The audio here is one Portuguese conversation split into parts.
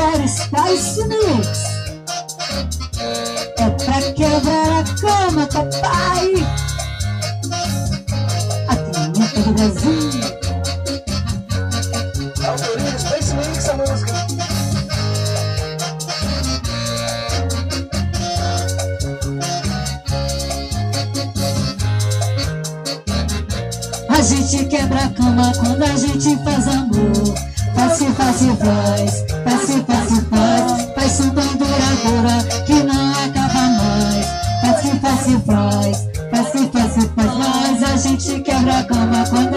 para Spice Mix. É pra quebrar a cama, papai. A trinita do Brasil. Autoria Space Mix a música. A gente quebra a cama quando a gente faz amor. Faz, faz, faz, faz, faz, faz, faz tão duradoura que não acaba mais. Faz, faz, faz, faz, faz, faz, mas a gente quebra a cama quando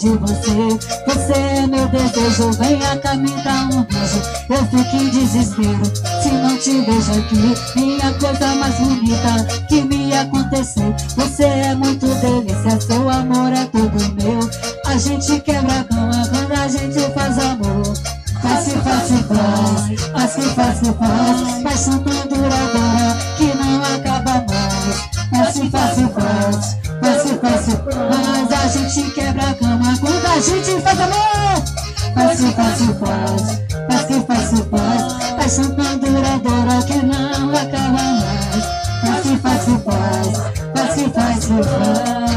de você. Você é meu desejo, venha cá me dar um beijo. Eu fico em desespero se não te vejo aqui. Minha coisa mais bonita que me aconteceu. Você é muito delícia, seu amor é tudo meu. A gente quebra a cama quando a gente faz amor. Faz, faz, faz, faz, faz, faz, faz tão duradoura que não acaba mais. Faz, faz, faz, faz, faz, mas a gente quebra a cama quando a gente faz amor. Faz, faz, faz, faz, faz, faz, faz tão duradoura que não acaba mais. Faz, faz, faz, faz, faz, faz.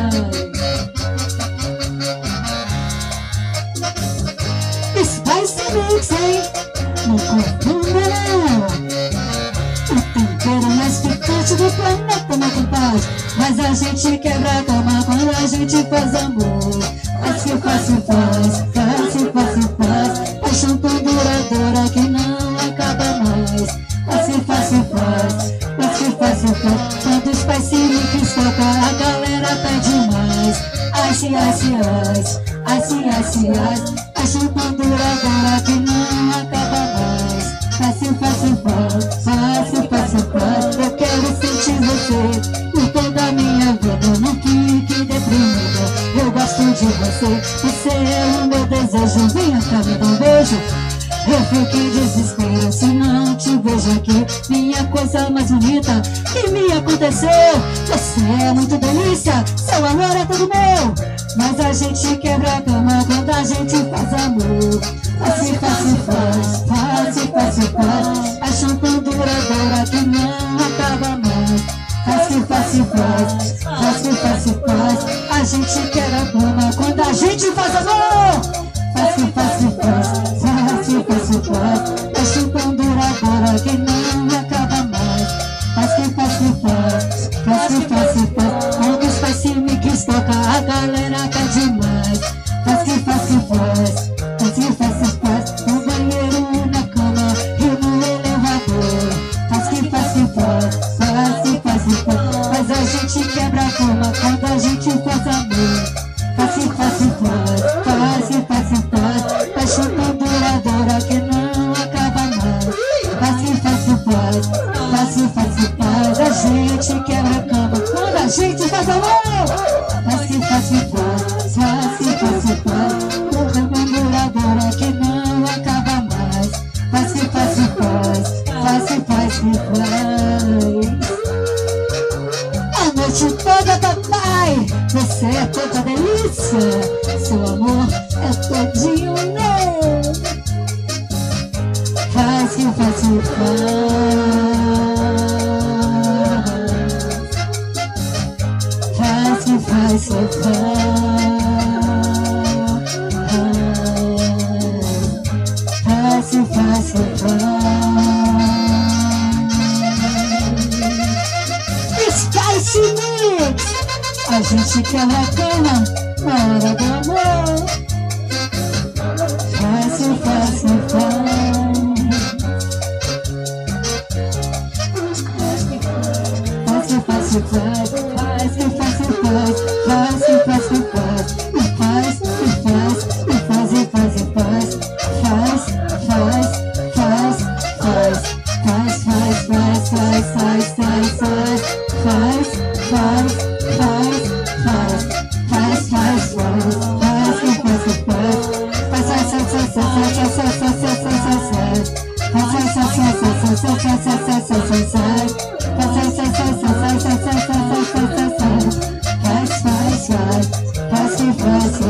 Spice Mix, hein? Não confunda não O tempero mais picante do planeta, meu compadre Mas a gente quebra a cama quando a gente faz amor. Faz, faz que faz, que faz. Paixão tão duradoura que não acaba mais. Faz, faz que faz, que faz. Quando o Spice Mix toca a galera tá demais Ice, ice, ice, ice, ice, ice Paixão tão duradoura que não acaba mais Fácil, fácil, fácil, fácil, fácil, Eu quero sentir você por toda a minha vida. Não fique deprimida, eu gosto de você. Você é o meu desejo, venha cá me dar um beijo. Eu fico em desespero se não te vejo aqui. Minha coisa mais bonita que me aconteceu. Você é muito delícia, seu amor é todo meu. Mas a gente quebra a cama quando a gente faz amor. Faz, faz, faz, faz, faz, faz Paixão tão duradoura que não acaba mais. Faz, faz, faz, faz, faz, faz. A gente quebra a cama quando a gente faz amor. Faz, faz, faz, faz, faz, faz. Paixão faz, faz que faz, que faz A gente quebra cama quando a gente faz amor Faz que faz, que faz, faz que não acaba mais que faz, que faz a noite toda, papai, você é toda delícia. Seu amor é todinho meu. Faz que faz que faz. Que faz que faz. Que faz. Spice Mix A gente quebra a na Fácil, fácil, fácil Fácil, fácil, fácil Fácil, fácil, fácil Faz, faz, faz, faz Faz, faz, faz, faz Faz, faz, faz, faz, faz, faz, faz Faz, faz, faz, faz Faz, faz, faz, faz, faz, faz Faz, faz, faz, faz, faz, faz Sai,